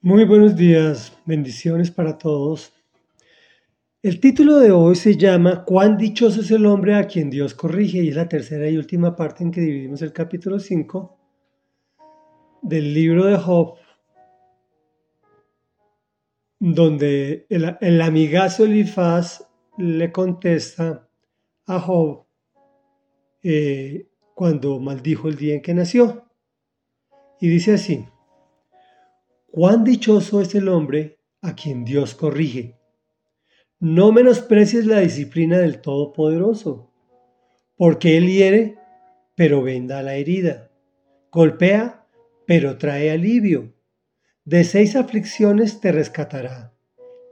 Muy buenos días, bendiciones para todos. El título de hoy se llama ¿Cuán dichoso es el hombre a quien Dios corrige? Y es la tercera y última parte en que dividimos el capítulo 5 del libro de Job, donde el, amigazo Elifaz le contesta a Job eh, cuando maldijo el día en que nació. Y dice así, Cuán dichoso es el hombre a quien Dios corrige. No menosprecies la disciplina del Todopoderoso, porque Él hiere, pero venda la herida. Golpea, pero trae alivio. De seis aflicciones te rescatará,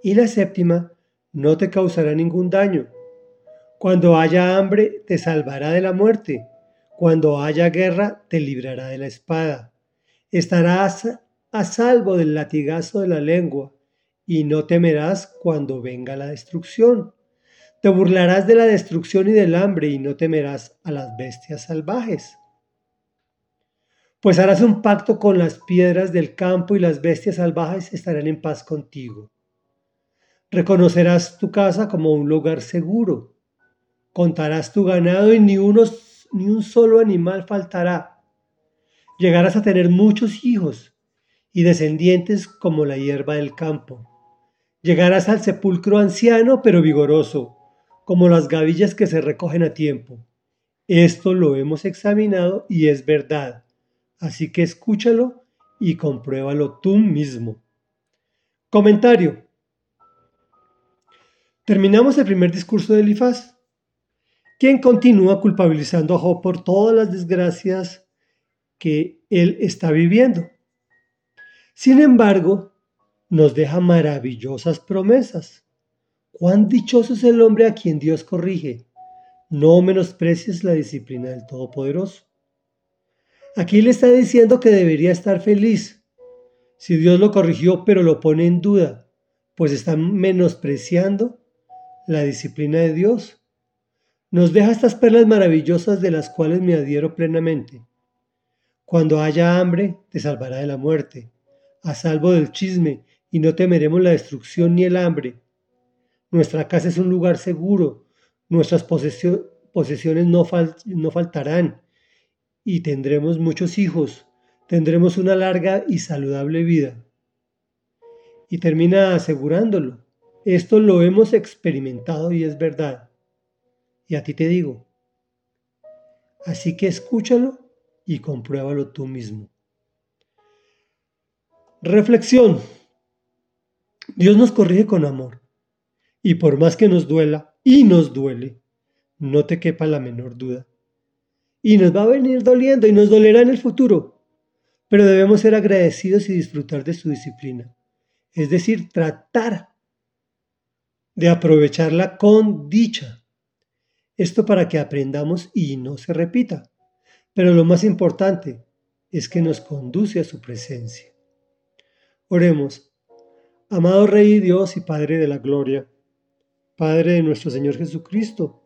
y la séptima no te causará ningún daño. Cuando haya hambre, te salvará de la muerte. Cuando haya guerra, te librará de la espada. Estarás a salvo del latigazo de la lengua, y no temerás cuando venga la destrucción. Te burlarás de la destrucción y del hambre, y no temerás a las bestias salvajes. Pues harás un pacto con las piedras del campo y las bestias salvajes estarán en paz contigo. Reconocerás tu casa como un lugar seguro. Contarás tu ganado y ni, ni un solo animal faltará. Llegarás a tener muchos hijos y descendientes como la hierba del campo. Llegarás al sepulcro anciano pero vigoroso, como las gavillas que se recogen a tiempo. Esto lo hemos examinado y es verdad, así que escúchalo y compruébalo tú mismo. Comentario. Terminamos el primer discurso de Elifaz, quien continúa culpabilizando a Job por todas las desgracias que él está viviendo. Sin embargo, nos deja maravillosas promesas. Cuán dichoso es el hombre a quien Dios corrige. No menosprecies la disciplina del Todopoderoso. Aquí le está diciendo que debería estar feliz. Si Dios lo corrigió, pero lo pone en duda, pues está menospreciando la disciplina de Dios. Nos deja estas perlas maravillosas de las cuales me adhiero plenamente. Cuando haya hambre, te salvará de la muerte a salvo del chisme, y no temeremos la destrucción ni el hambre. Nuestra casa es un lugar seguro, nuestras posesiones no, no faltarán, y tendremos muchos hijos, tendremos una larga y saludable vida. Y termina asegurándolo. Esto lo hemos experimentado y es verdad. Y a ti te digo. Así que escúchalo y compruébalo tú mismo. Reflexión. Dios nos corrige con amor. Y por más que nos duela, y nos duele, no te quepa la menor duda. Y nos va a venir doliendo y nos dolerá en el futuro. Pero debemos ser agradecidos y disfrutar de su disciplina. Es decir, tratar de aprovecharla con dicha. Esto para que aprendamos y no se repita. Pero lo más importante es que nos conduce a su presencia. Oremos. Amado Rey Dios y Padre de la Gloria, Padre de nuestro Señor Jesucristo,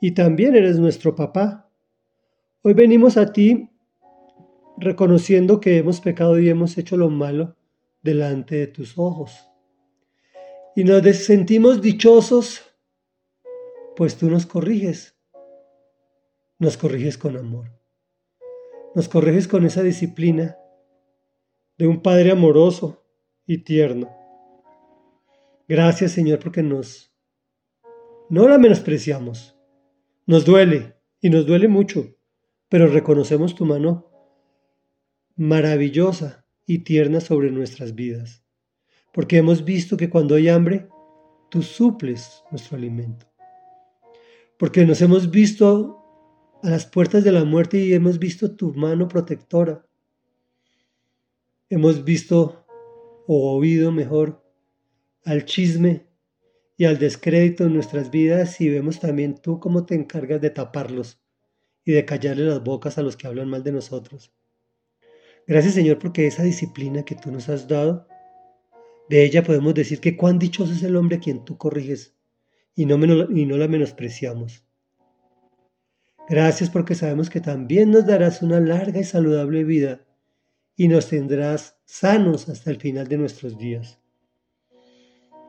y también eres nuestro papá. Hoy venimos a ti reconociendo que hemos pecado y hemos hecho lo malo delante de tus ojos. Y nos sentimos dichosos, pues tú nos corriges. Nos corriges con amor. Nos corriges con esa disciplina de un Padre amoroso y tierno. Gracias Señor porque nos, no la menospreciamos. Nos duele y nos duele mucho, pero reconocemos tu mano maravillosa y tierna sobre nuestras vidas, porque hemos visto que cuando hay hambre, tú suples nuestro alimento. Porque nos hemos visto a las puertas de la muerte y hemos visto tu mano protectora Hemos visto o oído mejor al chisme y al descrédito en nuestras vidas y vemos también tú cómo te encargas de taparlos y de callarle las bocas a los que hablan mal de nosotros. Gracias Señor porque esa disciplina que tú nos has dado, de ella podemos decir que cuán dichoso es el hombre a quien tú corriges y no, y no la menospreciamos. Gracias porque sabemos que también nos darás una larga y saludable vida y nos tendrás sanos hasta el final de nuestros días.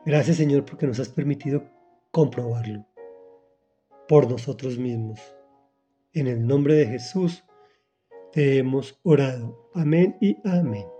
Gracias Señor porque nos has permitido comprobarlo por nosotros mismos. En el nombre de Jesús te hemos orado. Amén y amén.